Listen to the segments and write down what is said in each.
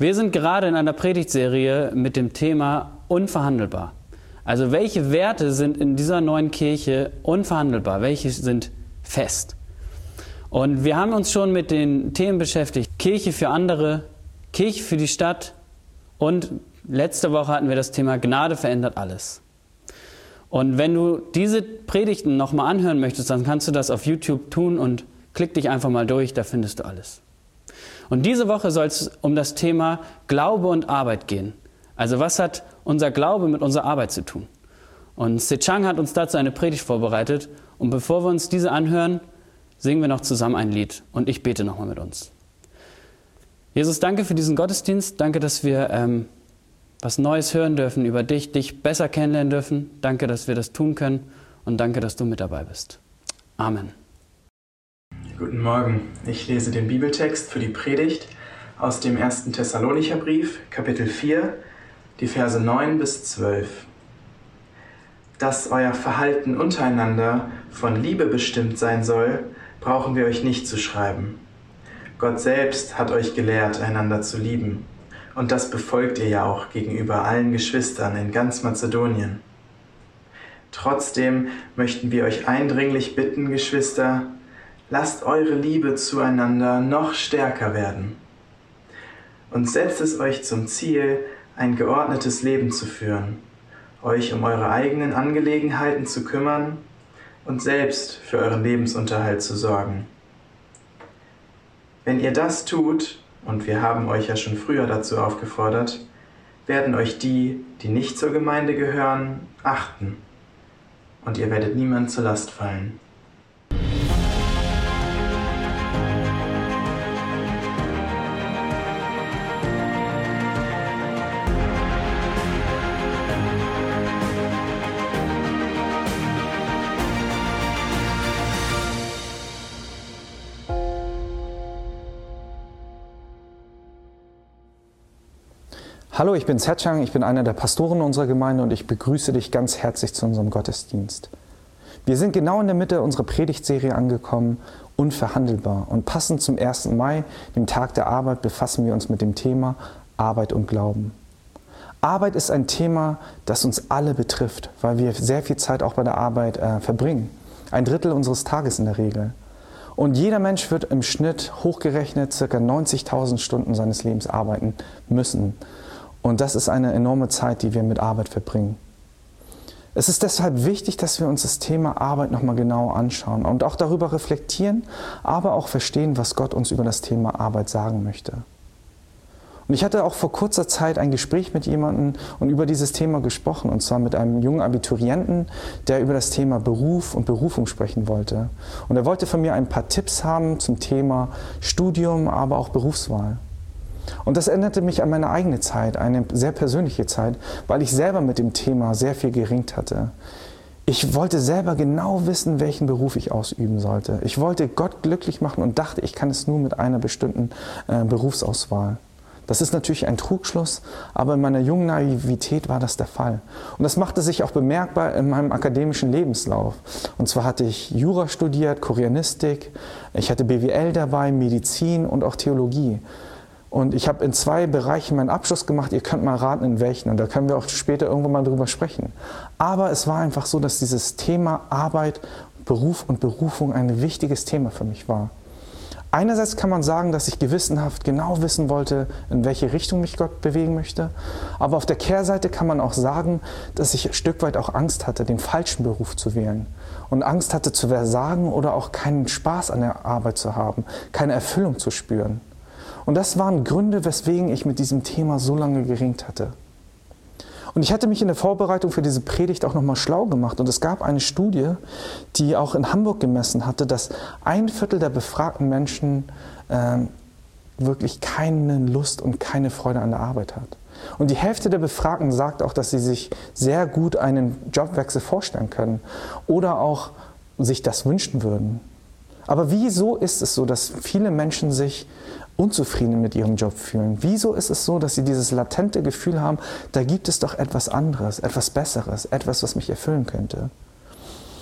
Wir sind gerade in einer Predigtserie mit dem Thema unverhandelbar. Also welche Werte sind in dieser neuen Kirche unverhandelbar? Welche sind fest? Und wir haben uns schon mit den Themen beschäftigt. Kirche für andere, Kirche für die Stadt und letzte Woche hatten wir das Thema Gnade verändert alles. Und wenn du diese Predigten nochmal anhören möchtest, dann kannst du das auf YouTube tun und klick dich einfach mal durch, da findest du alles. Und diese Woche soll es um das Thema Glaube und Arbeit gehen. Also was hat unser Glaube mit unserer Arbeit zu tun? Und Sechang hat uns dazu eine Predigt vorbereitet. Und bevor wir uns diese anhören, singen wir noch zusammen ein Lied. Und ich bete nochmal mit uns. Jesus, danke für diesen Gottesdienst. Danke, dass wir ähm, was Neues hören dürfen über dich, dich besser kennenlernen dürfen. Danke, dass wir das tun können. Und danke, dass du mit dabei bist. Amen. Guten Morgen. Ich lese den Bibeltext für die Predigt aus dem ersten Thessalonicher Brief, Kapitel 4, die Verse 9 bis 12. Dass euer Verhalten untereinander von Liebe bestimmt sein soll, brauchen wir euch nicht zu schreiben. Gott selbst hat euch gelehrt, einander zu lieben. Und das befolgt ihr ja auch gegenüber allen Geschwistern in ganz Mazedonien. Trotzdem möchten wir euch eindringlich bitten, Geschwister, lasst eure Liebe zueinander noch stärker werden. Und setzt es euch zum Ziel, ein geordnetes Leben zu führen, euch um eure eigenen Angelegenheiten zu kümmern und selbst für euren Lebensunterhalt zu sorgen. Wenn ihr das tut, und wir haben euch ja schon früher dazu aufgefordert, werden euch die, die nicht zur Gemeinde gehören, achten, und ihr werdet niemand zur Last fallen. Hallo, ich bin Setchang, ich bin einer der Pastoren unserer Gemeinde und ich begrüße dich ganz herzlich zu unserem Gottesdienst. Wir sind genau in der Mitte unserer Predigtserie angekommen, unverhandelbar. Und passend zum 1. Mai, dem Tag der Arbeit, befassen wir uns mit dem Thema Arbeit und Glauben. Arbeit ist ein Thema, das uns alle betrifft, weil wir sehr viel Zeit auch bei der Arbeit äh, verbringen. Ein Drittel unseres Tages in der Regel. Und jeder Mensch wird im Schnitt hochgerechnet ca. 90.000 Stunden seines Lebens arbeiten müssen. Und das ist eine enorme Zeit, die wir mit Arbeit verbringen. Es ist deshalb wichtig, dass wir uns das Thema Arbeit nochmal genau anschauen und auch darüber reflektieren, aber auch verstehen, was Gott uns über das Thema Arbeit sagen möchte. Und ich hatte auch vor kurzer Zeit ein Gespräch mit jemandem und über dieses Thema gesprochen, und zwar mit einem jungen Abiturienten, der über das Thema Beruf und Berufung sprechen wollte. Und er wollte von mir ein paar Tipps haben zum Thema Studium, aber auch Berufswahl. Und das erinnerte mich an meine eigene Zeit, eine sehr persönliche Zeit, weil ich selber mit dem Thema sehr viel geringt hatte. Ich wollte selber genau wissen, welchen Beruf ich ausüben sollte. Ich wollte Gott glücklich machen und dachte, ich kann es nur mit einer bestimmten äh, Berufsauswahl. Das ist natürlich ein Trugschluss, aber in meiner jungen Naivität war das der Fall. Und das machte sich auch bemerkbar in meinem akademischen Lebenslauf. Und zwar hatte ich Jura studiert, Koreanistik, ich hatte BWL dabei, Medizin und auch Theologie. Und ich habe in zwei Bereichen meinen Abschluss gemacht. Ihr könnt mal raten, in welchen. Und da können wir auch später irgendwann mal drüber sprechen. Aber es war einfach so, dass dieses Thema Arbeit, Beruf und Berufung ein wichtiges Thema für mich war. Einerseits kann man sagen, dass ich gewissenhaft genau wissen wollte, in welche Richtung mich Gott bewegen möchte. Aber auf der Kehrseite kann man auch sagen, dass ich ein Stück weit auch Angst hatte, den falschen Beruf zu wählen. Und Angst hatte zu versagen oder auch keinen Spaß an der Arbeit zu haben, keine Erfüllung zu spüren. Und das waren Gründe, weswegen ich mit diesem Thema so lange geringt hatte. Und ich hatte mich in der Vorbereitung für diese Predigt auch nochmal schlau gemacht. Und es gab eine Studie, die auch in Hamburg gemessen hatte, dass ein Viertel der befragten Menschen äh, wirklich keine Lust und keine Freude an der Arbeit hat. Und die Hälfte der Befragten sagt auch, dass sie sich sehr gut einen Jobwechsel vorstellen können oder auch sich das wünschen würden. Aber wieso ist es so, dass viele Menschen sich unzufrieden mit ihrem Job fühlen? Wieso ist es so, dass sie dieses latente Gefühl haben, da gibt es doch etwas anderes, etwas Besseres, etwas, was mich erfüllen könnte?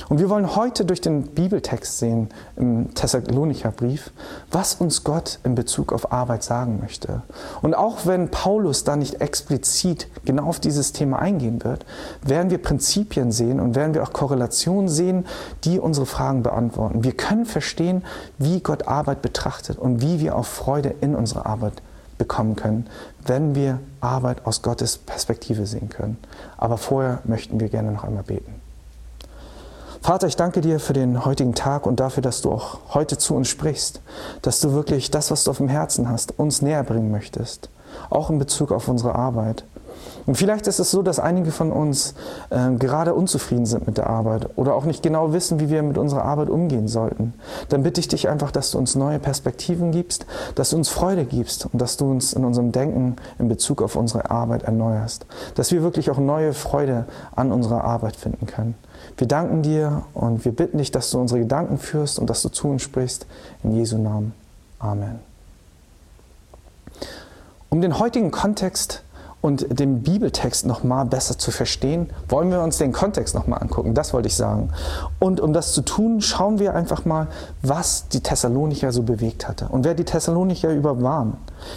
Und wir wollen heute durch den Bibeltext sehen im Thessalonicher Brief, was uns Gott in Bezug auf Arbeit sagen möchte. Und auch wenn Paulus da nicht explizit genau auf dieses Thema eingehen wird, werden wir Prinzipien sehen und werden wir auch Korrelationen sehen, die unsere Fragen beantworten. Wir können verstehen, wie Gott Arbeit betrachtet und wie wir auch Freude in unserer Arbeit bekommen können, wenn wir Arbeit aus Gottes Perspektive sehen können. Aber vorher möchten wir gerne noch einmal beten. Vater, ich danke dir für den heutigen Tag und dafür, dass du auch heute zu uns sprichst, dass du wirklich das, was du auf dem Herzen hast, uns näher bringen möchtest, auch in Bezug auf unsere Arbeit. Und vielleicht ist es so, dass einige von uns äh, gerade unzufrieden sind mit der Arbeit oder auch nicht genau wissen, wie wir mit unserer Arbeit umgehen sollten. Dann bitte ich dich einfach, dass du uns neue Perspektiven gibst, dass du uns Freude gibst und dass du uns in unserem Denken in Bezug auf unsere Arbeit erneuerst. Dass wir wirklich auch neue Freude an unserer Arbeit finden können. Wir danken dir und wir bitten dich, dass du unsere Gedanken führst und dass du zu uns sprichst. In Jesu Namen. Amen. Um den heutigen Kontext und den Bibeltext nochmal besser zu verstehen, wollen wir uns den Kontext nochmal angucken. Das wollte ich sagen. Und um das zu tun, schauen wir einfach mal, was die Thessalonicher so bewegt hatte und wer die Thessalonicher über waren.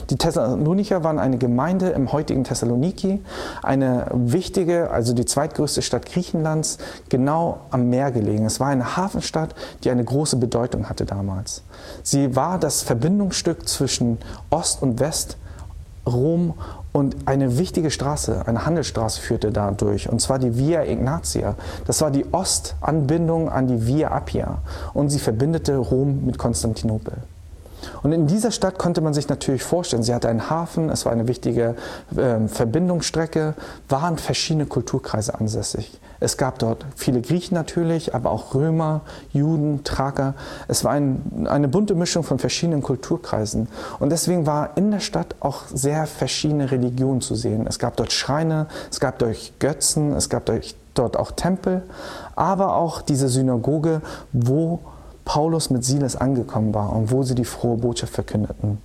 Die Thessalonicher waren eine Gemeinde im heutigen Thessaloniki, eine wichtige, also die zweitgrößte Stadt Griechenlands, genau am Meer gelegen. Es war eine Hafenstadt, die eine große Bedeutung hatte damals. Sie war das Verbindungsstück zwischen Ost und West Rom und eine wichtige Straße, eine Handelsstraße führte da durch, und zwar die Via Ignatia. Das war die Ostanbindung an die Via Appia und sie verbindete Rom mit Konstantinopel. Und in dieser Stadt konnte man sich natürlich vorstellen, sie hatte einen Hafen, es war eine wichtige äh, Verbindungsstrecke, waren verschiedene Kulturkreise ansässig. Es gab dort viele Griechen natürlich, aber auch Römer, Juden, Thraker. Es war ein, eine bunte Mischung von verschiedenen Kulturkreisen. Und deswegen war in der Stadt auch sehr verschiedene Religionen zu sehen. Es gab dort Schreine, es gab dort Götzen, es gab dort auch Tempel, aber auch diese Synagoge, wo Paulus mit Silas angekommen war und wo sie die frohe Botschaft verkündeten.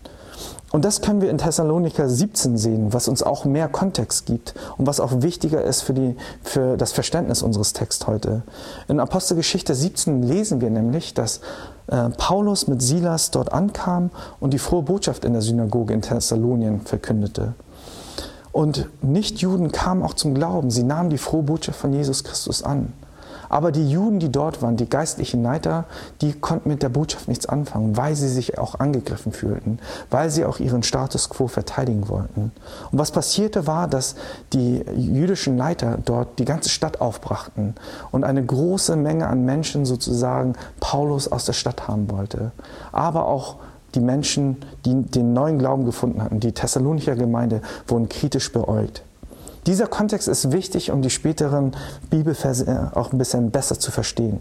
Und das können wir in Thessaloniker 17 sehen, was uns auch mehr Kontext gibt und was auch wichtiger ist für, die, für das Verständnis unseres Texts heute. In Apostelgeschichte 17 lesen wir nämlich, dass äh, Paulus mit Silas dort ankam und die frohe Botschaft in der Synagoge in Thessalonien verkündete. Und Nichtjuden kamen auch zum Glauben. Sie nahmen die frohe Botschaft von Jesus Christus an. Aber die Juden, die dort waren, die geistlichen Leiter, die konnten mit der Botschaft nichts anfangen, weil sie sich auch angegriffen fühlten, weil sie auch ihren Status quo verteidigen wollten. Und was passierte war, dass die jüdischen Leiter dort die ganze Stadt aufbrachten und eine große Menge an Menschen sozusagen Paulus aus der Stadt haben wollte. Aber auch die Menschen, die den neuen Glauben gefunden hatten, die Thessalonicher Gemeinde, wurden kritisch beäugt. Dieser Kontext ist wichtig, um die späteren Bibelverse auch ein bisschen besser zu verstehen.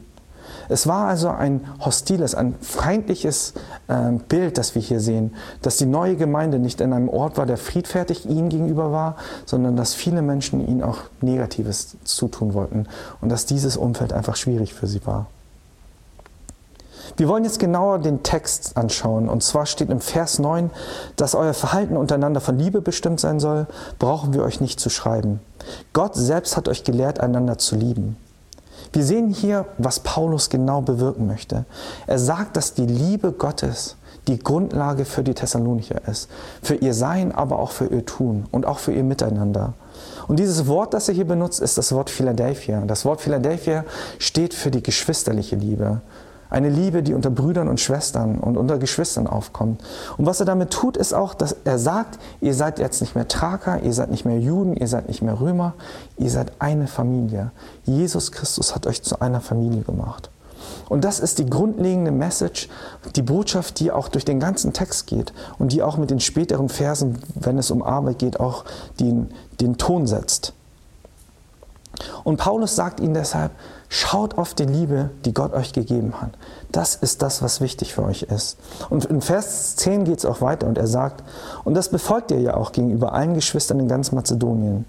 Es war also ein hostiles, ein feindliches äh, Bild, das wir hier sehen, dass die neue Gemeinde nicht in einem Ort war, der friedfertig ihnen gegenüber war, sondern dass viele Menschen ihnen auch Negatives zutun wollten und dass dieses Umfeld einfach schwierig für sie war. Wir wollen jetzt genauer den Text anschauen. Und zwar steht im Vers 9, dass euer Verhalten untereinander von Liebe bestimmt sein soll, brauchen wir euch nicht zu schreiben. Gott selbst hat euch gelehrt, einander zu lieben. Wir sehen hier, was Paulus genau bewirken möchte. Er sagt, dass die Liebe Gottes die Grundlage für die Thessalonicher ist. Für ihr Sein, aber auch für ihr Tun und auch für ihr Miteinander. Und dieses Wort, das er hier benutzt, ist das Wort Philadelphia. Das Wort Philadelphia steht für die geschwisterliche Liebe. Eine Liebe, die unter Brüdern und Schwestern und unter Geschwistern aufkommt. Und was er damit tut, ist auch, dass er sagt, ihr seid jetzt nicht mehr Thraker, ihr seid nicht mehr Juden, ihr seid nicht mehr Römer, ihr seid eine Familie. Jesus Christus hat euch zu einer Familie gemacht. Und das ist die grundlegende Message, die Botschaft, die auch durch den ganzen Text geht und die auch mit den späteren Versen, wenn es um Arbeit geht, auch den, den Ton setzt. Und Paulus sagt ihnen deshalb, Schaut auf die Liebe, die Gott euch gegeben hat. Das ist das, was wichtig für euch ist. Und in Vers 10 geht es auch weiter und er sagt, und das befolgt ihr ja auch gegenüber allen Geschwistern in ganz Mazedonien.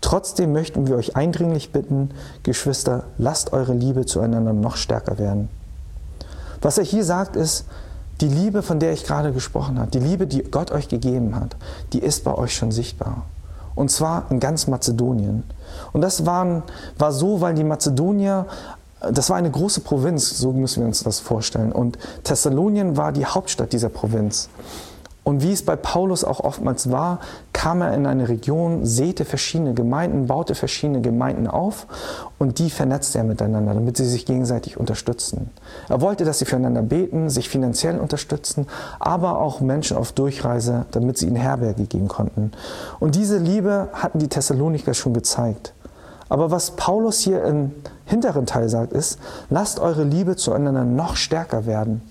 Trotzdem möchten wir euch eindringlich bitten, Geschwister, lasst eure Liebe zueinander noch stärker werden. Was er hier sagt ist, die Liebe, von der ich gerade gesprochen habe, die Liebe, die Gott euch gegeben hat, die ist bei euch schon sichtbar. Und zwar in ganz Mazedonien. Und das waren, war so, weil die Mazedonier Das war eine große Provinz, so müssen wir uns das vorstellen. Und Thessalonien war die Hauptstadt dieser Provinz. Und wie es bei Paulus auch oftmals war, kam er in eine Region, säte verschiedene Gemeinden, baute verschiedene Gemeinden auf und die vernetzte er miteinander, damit sie sich gegenseitig unterstützen. Er wollte, dass sie füreinander beten, sich finanziell unterstützen, aber auch Menschen auf Durchreise, damit sie ihnen Herberge geben konnten. Und diese Liebe hatten die Thessaloniker schon gezeigt. Aber was Paulus hier im hinteren Teil sagt, ist, lasst eure Liebe zueinander noch stärker werden.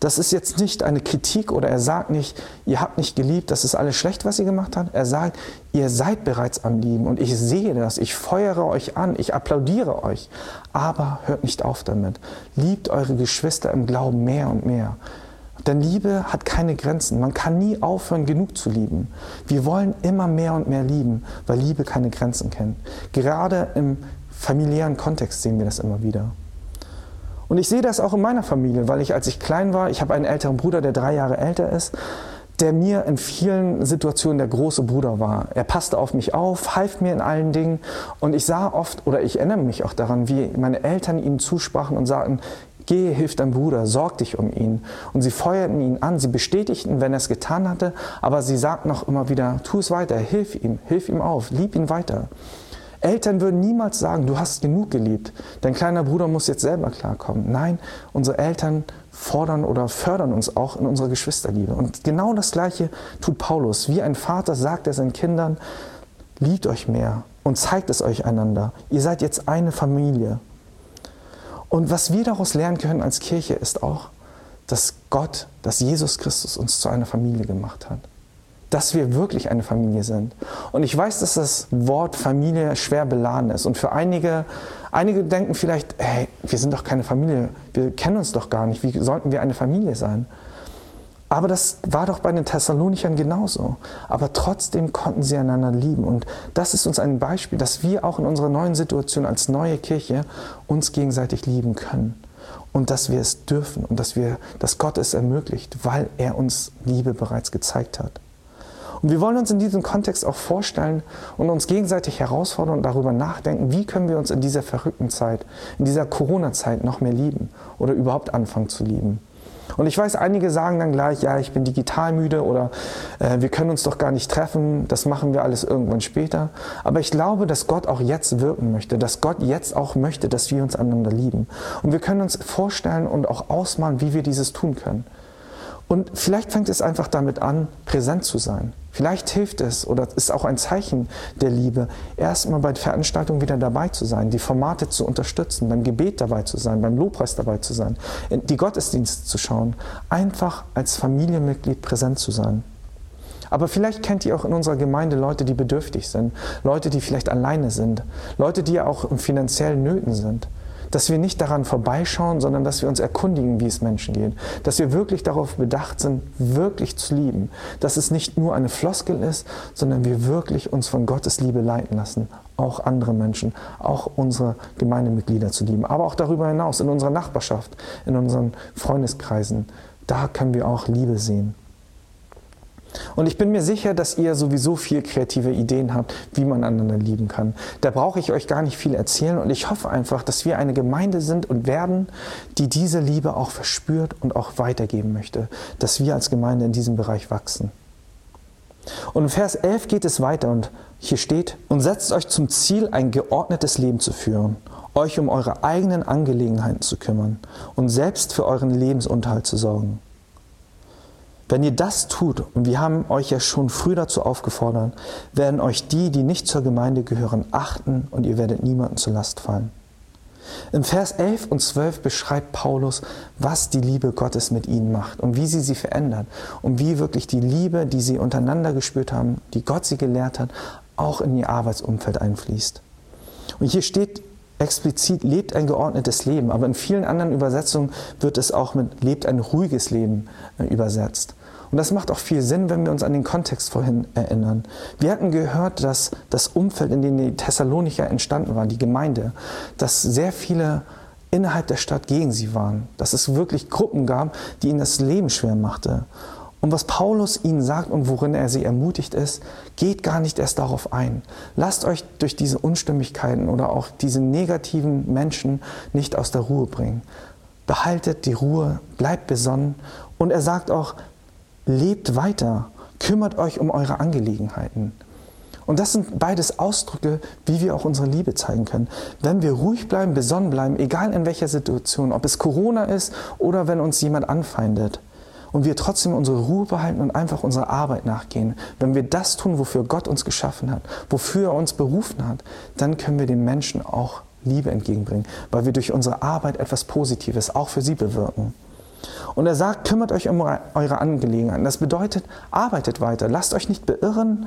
Das ist jetzt nicht eine Kritik oder er sagt nicht, ihr habt nicht geliebt, das ist alles schlecht, was ihr gemacht habt. Er sagt, ihr seid bereits am Lieben und ich sehe das, ich feuere euch an, ich applaudiere euch. Aber hört nicht auf damit. Liebt eure Geschwister im Glauben mehr und mehr. Denn Liebe hat keine Grenzen. Man kann nie aufhören, genug zu lieben. Wir wollen immer mehr und mehr lieben, weil Liebe keine Grenzen kennt. Gerade im familiären Kontext sehen wir das immer wieder. Und ich sehe das auch in meiner Familie, weil ich, als ich klein war, ich habe einen älteren Bruder, der drei Jahre älter ist, der mir in vielen Situationen der große Bruder war. Er passte auf mich auf, half mir in allen Dingen und ich sah oft, oder ich erinnere mich auch daran, wie meine Eltern ihm zusprachen und sagten, Geh, hilf deinem Bruder, sorg dich um ihn. Und sie feuerten ihn an, sie bestätigten, wenn er es getan hatte, aber sie sagten noch immer wieder, tu es weiter, hilf ihm, hilf ihm auf, lieb ihn weiter. Eltern würden niemals sagen, du hast genug geliebt, dein kleiner Bruder muss jetzt selber klarkommen. Nein, unsere Eltern fordern oder fördern uns auch in unserer Geschwisterliebe. Und genau das Gleiche tut Paulus. Wie ein Vater sagt er seinen Kindern, liebt euch mehr und zeigt es euch einander. Ihr seid jetzt eine Familie. Und was wir daraus lernen können als Kirche ist auch, dass Gott, dass Jesus Christus uns zu einer Familie gemacht hat dass wir wirklich eine Familie sind. Und ich weiß, dass das Wort Familie schwer beladen ist. Und für einige, einige denken vielleicht, hey, wir sind doch keine Familie, wir kennen uns doch gar nicht, wie sollten wir eine Familie sein? Aber das war doch bei den Thessalonichern genauso. Aber trotzdem konnten sie einander lieben. Und das ist uns ein Beispiel, dass wir auch in unserer neuen Situation als neue Kirche uns gegenseitig lieben können. Und dass wir es dürfen und dass, wir, dass Gott es ermöglicht, weil er uns Liebe bereits gezeigt hat. Und wir wollen uns in diesem Kontext auch vorstellen und uns gegenseitig herausfordern und darüber nachdenken, wie können wir uns in dieser verrückten Zeit, in dieser Corona-Zeit noch mehr lieben oder überhaupt anfangen zu lieben. Und ich weiß, einige sagen dann gleich, ja, ich bin digital müde oder äh, wir können uns doch gar nicht treffen, das machen wir alles irgendwann später. Aber ich glaube, dass Gott auch jetzt wirken möchte, dass Gott jetzt auch möchte, dass wir uns einander lieben. Und wir können uns vorstellen und auch ausmalen, wie wir dieses tun können. Und vielleicht fängt es einfach damit an, präsent zu sein. Vielleicht hilft es oder ist auch ein Zeichen der Liebe, erstmal bei Veranstaltungen wieder dabei zu sein, die Formate zu unterstützen, beim Gebet dabei zu sein, beim Lobpreis dabei zu sein, die Gottesdienste zu schauen, einfach als Familienmitglied präsent zu sein. Aber vielleicht kennt ihr auch in unserer Gemeinde Leute, die bedürftig sind, Leute, die vielleicht alleine sind, Leute, die auch in finanziellen Nöten sind dass wir nicht daran vorbeischauen, sondern dass wir uns erkundigen, wie es Menschen geht. Dass wir wirklich darauf bedacht sind, wirklich zu lieben. Dass es nicht nur eine Floskel ist, sondern wir wirklich uns von Gottes Liebe leiten lassen. Auch andere Menschen, auch unsere Gemeindemitglieder zu lieben. Aber auch darüber hinaus, in unserer Nachbarschaft, in unseren Freundeskreisen. Da können wir auch Liebe sehen. Und ich bin mir sicher, dass ihr sowieso viel kreative Ideen habt, wie man einander lieben kann. Da brauche ich euch gar nicht viel erzählen und ich hoffe einfach, dass wir eine Gemeinde sind und werden, die diese Liebe auch verspürt und auch weitergeben möchte, dass wir als Gemeinde in diesem Bereich wachsen. Und in Vers 11 geht es weiter und hier steht, und setzt euch zum Ziel, ein geordnetes Leben zu führen, euch um eure eigenen Angelegenheiten zu kümmern und selbst für euren Lebensunterhalt zu sorgen. Wenn ihr das tut, und wir haben euch ja schon früh dazu aufgefordert, werden euch die, die nicht zur Gemeinde gehören, achten und ihr werdet niemanden zur Last fallen. Im Vers 11 und 12 beschreibt Paulus, was die Liebe Gottes mit ihnen macht und wie sie sie verändert und wie wirklich die Liebe, die sie untereinander gespürt haben, die Gott sie gelehrt hat, auch in ihr Arbeitsumfeld einfließt. Und hier steht explizit, lebt ein geordnetes Leben, aber in vielen anderen Übersetzungen wird es auch mit lebt ein ruhiges Leben äh, übersetzt. Und das macht auch viel Sinn, wenn wir uns an den Kontext vorhin erinnern. Wir hatten gehört, dass das Umfeld, in dem die Thessalonicher entstanden waren, die Gemeinde, dass sehr viele innerhalb der Stadt gegen sie waren, dass es wirklich Gruppen gab, die ihnen das Leben schwer machte. Und was Paulus ihnen sagt und worin er sie ermutigt ist, geht gar nicht erst darauf ein. Lasst euch durch diese Unstimmigkeiten oder auch diese negativen Menschen nicht aus der Ruhe bringen. Behaltet die Ruhe, bleibt besonnen. Und er sagt auch, lebt weiter, kümmert euch um eure Angelegenheiten. Und das sind beides Ausdrücke, wie wir auch unsere Liebe zeigen können. Wenn wir ruhig bleiben, besonnen bleiben, egal in welcher Situation, ob es Corona ist oder wenn uns jemand anfeindet, und wir trotzdem unsere Ruhe behalten und einfach unserer Arbeit nachgehen, wenn wir das tun, wofür Gott uns geschaffen hat, wofür er uns berufen hat, dann können wir den Menschen auch Liebe entgegenbringen, weil wir durch unsere Arbeit etwas Positives auch für sie bewirken. Und er sagt, kümmert euch um eure Angelegenheiten. Das bedeutet, arbeitet weiter, lasst euch nicht beirren,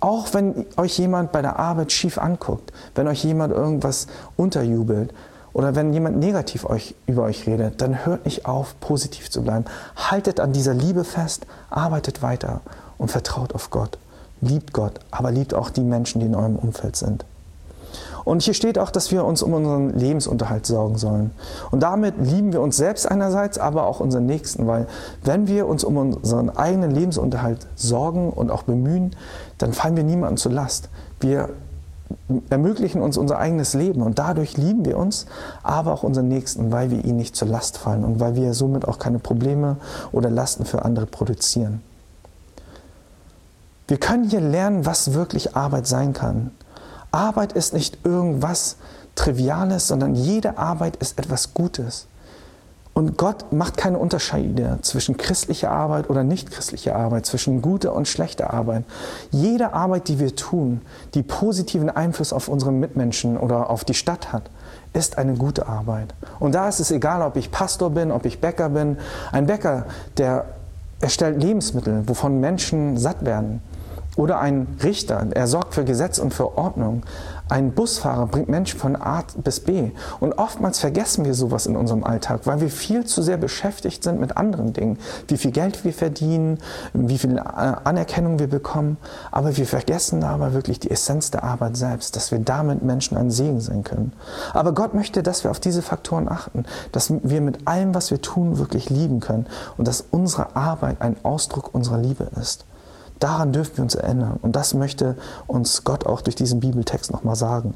auch wenn euch jemand bei der Arbeit schief anguckt, wenn euch jemand irgendwas unterjubelt oder wenn jemand negativ euch, über euch redet, dann hört nicht auf, positiv zu bleiben. Haltet an dieser Liebe fest, arbeitet weiter und vertraut auf Gott. Liebt Gott, aber liebt auch die Menschen, die in eurem Umfeld sind. Und hier steht auch, dass wir uns um unseren Lebensunterhalt sorgen sollen. Und damit lieben wir uns selbst einerseits, aber auch unseren Nächsten, weil wenn wir uns um unseren eigenen Lebensunterhalt sorgen und auch bemühen, dann fallen wir niemandem zur Last. Wir ermöglichen uns unser eigenes Leben und dadurch lieben wir uns, aber auch unseren Nächsten, weil wir ihnen nicht zur Last fallen und weil wir somit auch keine Probleme oder Lasten für andere produzieren. Wir können hier lernen, was wirklich Arbeit sein kann. Arbeit ist nicht irgendwas Triviales, sondern jede Arbeit ist etwas Gutes. Und Gott macht keine Unterschiede zwischen christlicher Arbeit oder nicht christlicher Arbeit, zwischen guter und schlechter Arbeit. Jede Arbeit, die wir tun, die positiven Einfluss auf unsere Mitmenschen oder auf die Stadt hat, ist eine gute Arbeit. Und da ist es egal, ob ich Pastor bin, ob ich Bäcker bin. Ein Bäcker, der erstellt Lebensmittel, wovon Menschen satt werden. Oder ein Richter, er sorgt für Gesetz und für Ordnung. Ein Busfahrer bringt Menschen von A bis B. Und oftmals vergessen wir sowas in unserem Alltag, weil wir viel zu sehr beschäftigt sind mit anderen Dingen. Wie viel Geld wir verdienen, wie viel äh, Anerkennung wir bekommen. Aber wir vergessen dabei wirklich die Essenz der Arbeit selbst, dass wir damit Menschen ein Segen sein können. Aber Gott möchte, dass wir auf diese Faktoren achten, dass wir mit allem, was wir tun, wirklich lieben können und dass unsere Arbeit ein Ausdruck unserer Liebe ist. Daran dürfen wir uns erinnern. Und das möchte uns Gott auch durch diesen Bibeltext nochmal sagen.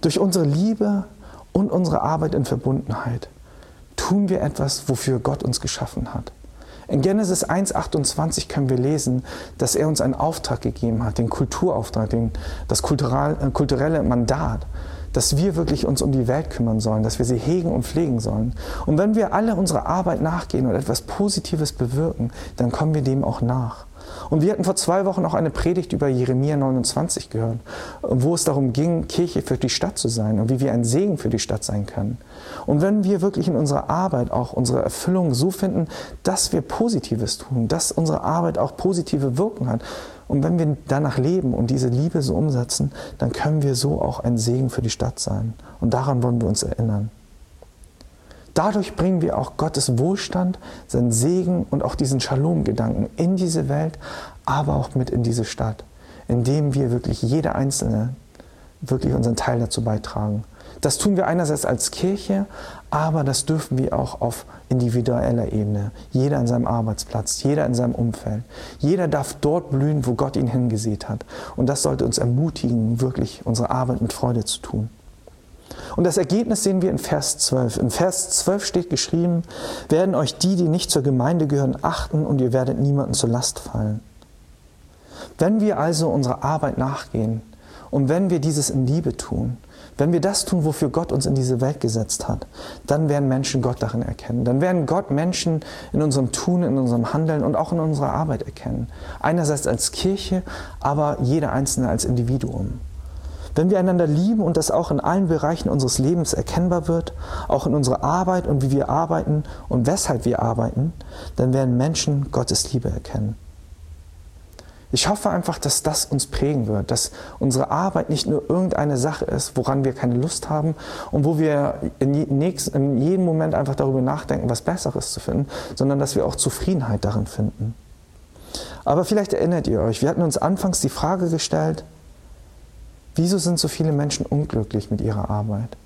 Durch unsere Liebe und unsere Arbeit in Verbundenheit tun wir etwas, wofür Gott uns geschaffen hat. In Genesis 1.28 können wir lesen, dass er uns einen Auftrag gegeben hat, den Kulturauftrag, den, das äh, kulturelle Mandat, dass wir wirklich uns um die Welt kümmern sollen, dass wir sie hegen und pflegen sollen. Und wenn wir alle unserer Arbeit nachgehen und etwas Positives bewirken, dann kommen wir dem auch nach. Und wir hatten vor zwei Wochen auch eine Predigt über Jeremia 29 gehört, wo es darum ging, Kirche für die Stadt zu sein und wie wir ein Segen für die Stadt sein können. Und wenn wir wirklich in unserer Arbeit auch unsere Erfüllung so finden, dass wir Positives tun, dass unsere Arbeit auch positive Wirkung hat, und wenn wir danach leben und diese Liebe so umsetzen, dann können wir so auch ein Segen für die Stadt sein. Und daran wollen wir uns erinnern. Dadurch bringen wir auch Gottes Wohlstand, seinen Segen und auch diesen Shalom-Gedanken in diese Welt, aber auch mit in diese Stadt, indem wir wirklich jeder Einzelne wirklich unseren Teil dazu beitragen. Das tun wir einerseits als Kirche, aber das dürfen wir auch auf individueller Ebene. Jeder an seinem Arbeitsplatz, jeder in seinem Umfeld. Jeder darf dort blühen, wo Gott ihn hingesät hat. Und das sollte uns ermutigen, wirklich unsere Arbeit mit Freude zu tun. Und das Ergebnis sehen wir in Vers 12. In Vers 12 steht geschrieben, werden euch die, die nicht zur Gemeinde gehören, achten und ihr werdet niemanden zur Last fallen. Wenn wir also unserer Arbeit nachgehen und wenn wir dieses in Liebe tun, wenn wir das tun, wofür Gott uns in diese Welt gesetzt hat, dann werden Menschen Gott darin erkennen. Dann werden Gott Menschen in unserem Tun, in unserem Handeln und auch in unserer Arbeit erkennen. Einerseits als Kirche, aber jeder Einzelne als Individuum. Wenn wir einander lieben und das auch in allen Bereichen unseres Lebens erkennbar wird, auch in unserer Arbeit und wie wir arbeiten und weshalb wir arbeiten, dann werden Menschen Gottes Liebe erkennen. Ich hoffe einfach, dass das uns prägen wird, dass unsere Arbeit nicht nur irgendeine Sache ist, woran wir keine Lust haben und wo wir in, jedem Moment einfach darüber nachdenken, was Besseres zu finden, sondern dass wir auch Zufriedenheit darin finden. Aber vielleicht erinnert ihr euch, wir hatten uns anfangs die Frage gestellt, wieso sind so viele Menschen unglücklich mit ihrer Arbeit?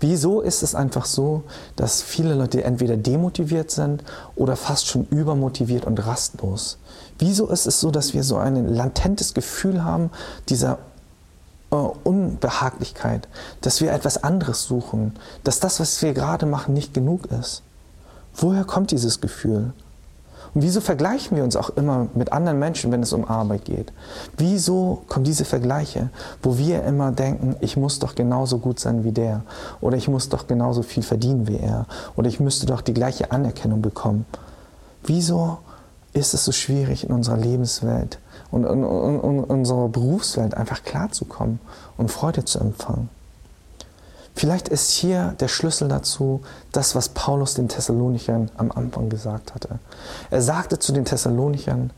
Wieso ist es einfach so, dass viele Leute entweder demotiviert sind oder fast schon übermotiviert und rastlos? Wieso ist es so, dass wir so ein latentes Gefühl haben dieser äh, Unbehaglichkeit, dass wir etwas anderes suchen, dass das, was wir gerade machen, nicht genug ist? Woher kommt dieses Gefühl? Und wieso vergleichen wir uns auch immer mit anderen Menschen, wenn es um Arbeit geht? Wieso kommen diese Vergleiche, wo wir immer denken, ich muss doch genauso gut sein wie der oder ich muss doch genauso viel verdienen wie er oder ich müsste doch die gleiche Anerkennung bekommen? Wieso ist es so schwierig in unserer Lebenswelt und in, in, in unserer Berufswelt einfach klarzukommen und Freude zu empfangen? Vielleicht ist hier der Schlüssel dazu das, was Paulus den Thessalonichern am Anfang gesagt hatte. Er sagte zu den Thessalonichern,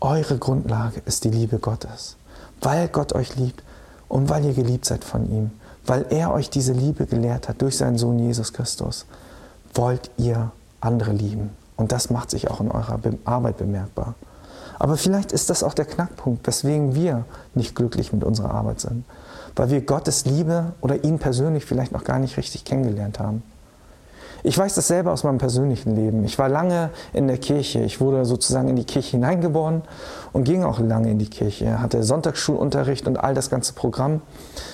eure Grundlage ist die Liebe Gottes, weil Gott euch liebt und weil ihr geliebt seid von ihm, weil er euch diese Liebe gelehrt hat durch seinen Sohn Jesus Christus, wollt ihr andere lieben. Und das macht sich auch in eurer Arbeit bemerkbar. Aber vielleicht ist das auch der Knackpunkt, weswegen wir nicht glücklich mit unserer Arbeit sind weil wir Gottes Liebe oder ihn persönlich vielleicht noch gar nicht richtig kennengelernt haben. Ich weiß das selber aus meinem persönlichen Leben. Ich war lange in der Kirche. Ich wurde sozusagen in die Kirche hineingeboren und ging auch lange in die Kirche. Hatte Sonntagsschulunterricht und all das ganze Programm.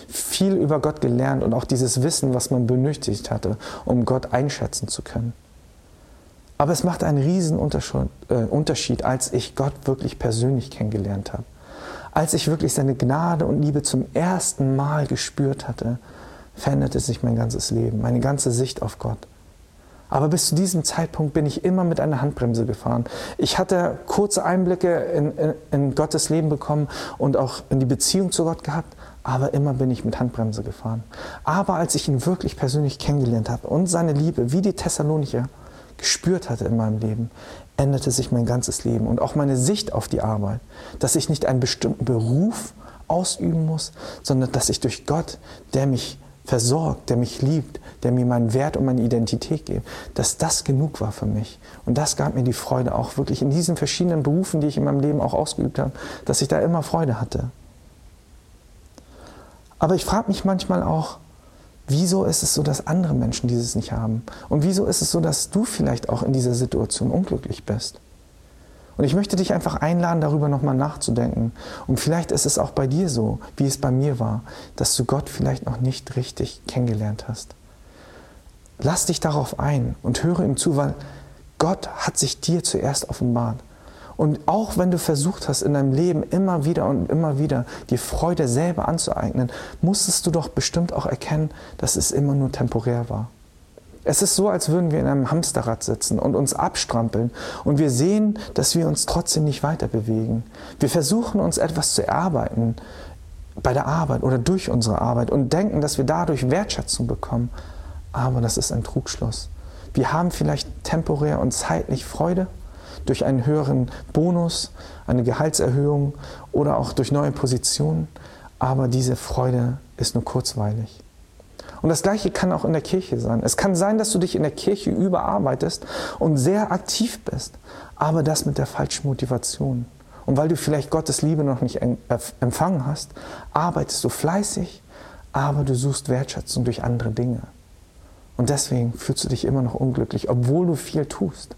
Viel über Gott gelernt und auch dieses Wissen, was man benötigt hatte, um Gott einschätzen zu können. Aber es macht einen riesen äh, Unterschied, als ich Gott wirklich persönlich kennengelernt habe als ich wirklich seine Gnade und Liebe zum ersten Mal gespürt hatte, veränderte sich mein ganzes Leben, meine ganze Sicht auf Gott. Aber bis zu diesem Zeitpunkt bin ich immer mit einer Handbremse gefahren. Ich hatte kurze Einblicke in, in, in, Gottes Leben bekommen und auch in die Beziehung zu Gott gehabt, aber immer bin ich mit Handbremse gefahren. Aber als ich ihn wirklich persönlich kennengelernt habe und seine Liebe, wie die Thessalonicher, gespürt hatte in meinem Leben, änderte sich mein ganzes Leben und auch meine Sicht auf die Arbeit, dass ich nicht einen bestimmten Beruf ausüben muss, sondern dass ich durch Gott, der mich versorgt, der mich liebt, der mir meinen Wert und meine Identität gibt, dass das genug war für mich. Und das gab mir die Freude auch wirklich in diesen verschiedenen Berufen, die ich in meinem Leben auch ausgeübt habe, dass ich da immer Freude hatte. Aber ich frage mich manchmal auch, Wieso ist es so, dass andere Menschen dieses nicht haben? Und wieso ist es so, dass du vielleicht auch in dieser Situation unglücklich bist? Und ich möchte dich einfach einladen, darüber nochmal nachzudenken. Und vielleicht ist es auch bei dir so, wie es bei mir war, dass du Gott vielleicht noch nicht richtig kennengelernt hast. Lass dich darauf ein und höre ihm zu, weil Gott hat sich dir zuerst offenbart. Und auch wenn du versucht hast, in deinem Leben immer wieder und immer wieder die Freude selber anzueignen, musstest du doch bestimmt auch erkennen, dass es immer nur temporär war. Es ist so, als würden wir in einem Hamsterrad sitzen und uns abstrampeln und wir sehen, dass wir uns trotzdem nicht weiter bewegen. Wir versuchen uns etwas zu erarbeiten bei der Arbeit oder durch unsere Arbeit und denken, dass wir dadurch Wertschätzung bekommen. Aber das ist ein Trugschluss. Wir haben vielleicht temporär und zeitlich Freude, durch einen höheren Bonus, eine Gehaltserhöhung oder auch durch neue Positionen. Aber diese Freude ist nur kurzweilig. Und das Gleiche kann auch in der Kirche sein. Es kann sein, dass du dich in der Kirche überarbeitest und sehr aktiv bist, aber das mit der falschen Motivation. Und weil du vielleicht Gottes Liebe noch nicht empfangen hast, arbeitest du fleißig, aber du suchst Wertschätzung durch andere Dinge. Und deswegen fühlst du dich immer noch unglücklich, obwohl du viel tust.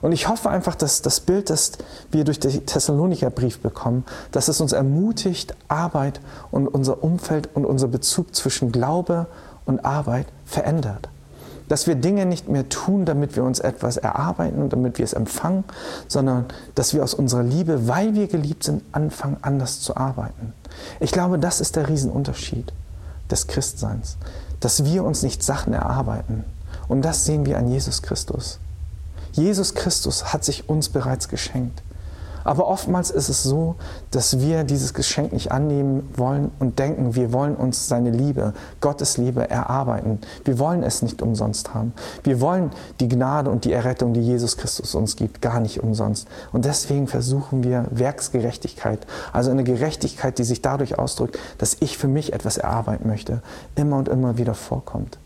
Und ich hoffe einfach, dass das Bild, das wir durch den Thessalonicher Brief bekommen, dass es uns ermutigt, Arbeit und unser Umfeld und unser Bezug zwischen Glaube und Arbeit verändert. Dass wir Dinge nicht mehr tun, damit wir uns etwas erarbeiten und damit wir es empfangen, sondern dass wir aus unserer Liebe, weil wir geliebt sind, anfangen, anders zu arbeiten. Ich glaube, das ist der Riesenunterschied des Christseins, dass wir uns nicht Sachen erarbeiten. Und das sehen wir an Jesus Christus. Jesus Christus hat sich uns bereits geschenkt. Aber oftmals ist es so, dass wir dieses Geschenk nicht annehmen wollen und denken, wir wollen uns seine Liebe, Gottes Liebe erarbeiten. Wir wollen es nicht umsonst haben. Wir wollen die Gnade und die Errettung, die Jesus Christus uns gibt, gar nicht umsonst. Und deswegen versuchen wir Werksgerechtigkeit, also eine Gerechtigkeit, die sich dadurch ausdrückt, dass ich für mich etwas erarbeiten möchte, immer und immer wieder vorkommt.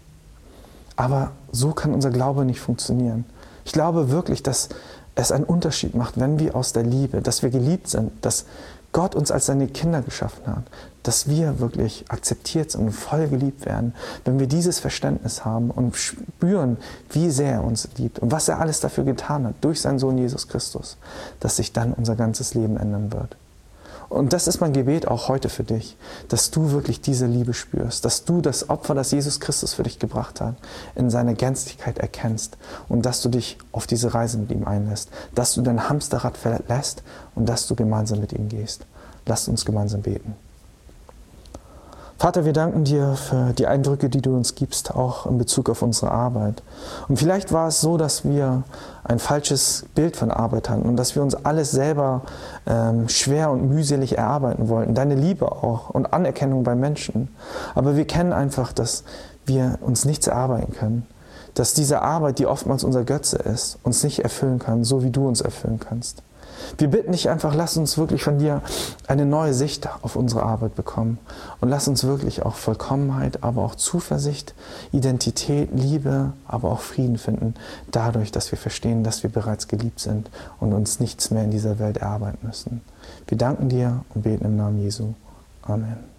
Aber so kann unser Glaube nicht funktionieren. Ich glaube wirklich, dass es einen Unterschied macht, wenn wir aus der Liebe, dass wir geliebt sind, dass Gott uns als seine Kinder geschaffen hat, dass wir wirklich akzeptiert sind und voll geliebt werden, wenn wir dieses Verständnis haben und spüren, wie sehr er uns liebt und was er alles dafür getan hat durch seinen Sohn Jesus Christus, dass sich dann unser ganzes Leben ändern wird. Und das ist mein Gebet auch heute für dich, dass du wirklich diese Liebe spürst, dass du das Opfer, das Jesus Christus für dich gebracht hat, in seiner Gänzlichkeit erkennst und dass du dich auf diese Reise mit ihm einlässt, dass du dein Hamsterrad verlässt und dass du gemeinsam mit ihm gehst. Lasst uns gemeinsam beten. Vater, wir danken dir für die Eindrücke, die du uns gibst, auch in Bezug auf unsere Arbeit. Und vielleicht war es so, dass wir ein falsches Bild von Arbeit hatten und dass wir uns alles selber ähm, schwer und mühselig erarbeiten wollten. Deine Liebe auch und Anerkennung bei Menschen. Aber wir kennen einfach, dass wir uns nichts erarbeiten können. Dass diese Arbeit, die oftmals unser Götze ist, uns nicht erfüllen kann, so wie du uns erfüllen kannst. Wir bitten dich einfach, lass uns wirklich von dir eine neue Sicht auf unsere Arbeit bekommen und lass uns wirklich auch Vollkommenheit, aber auch Zuversicht, Identität, Liebe, aber auch Frieden finden, dadurch, dass wir verstehen, dass wir bereits geliebt sind und uns nichts mehr in dieser Welt erarbeiten müssen. Wir danken dir und beten im Namen Jesu. Amen.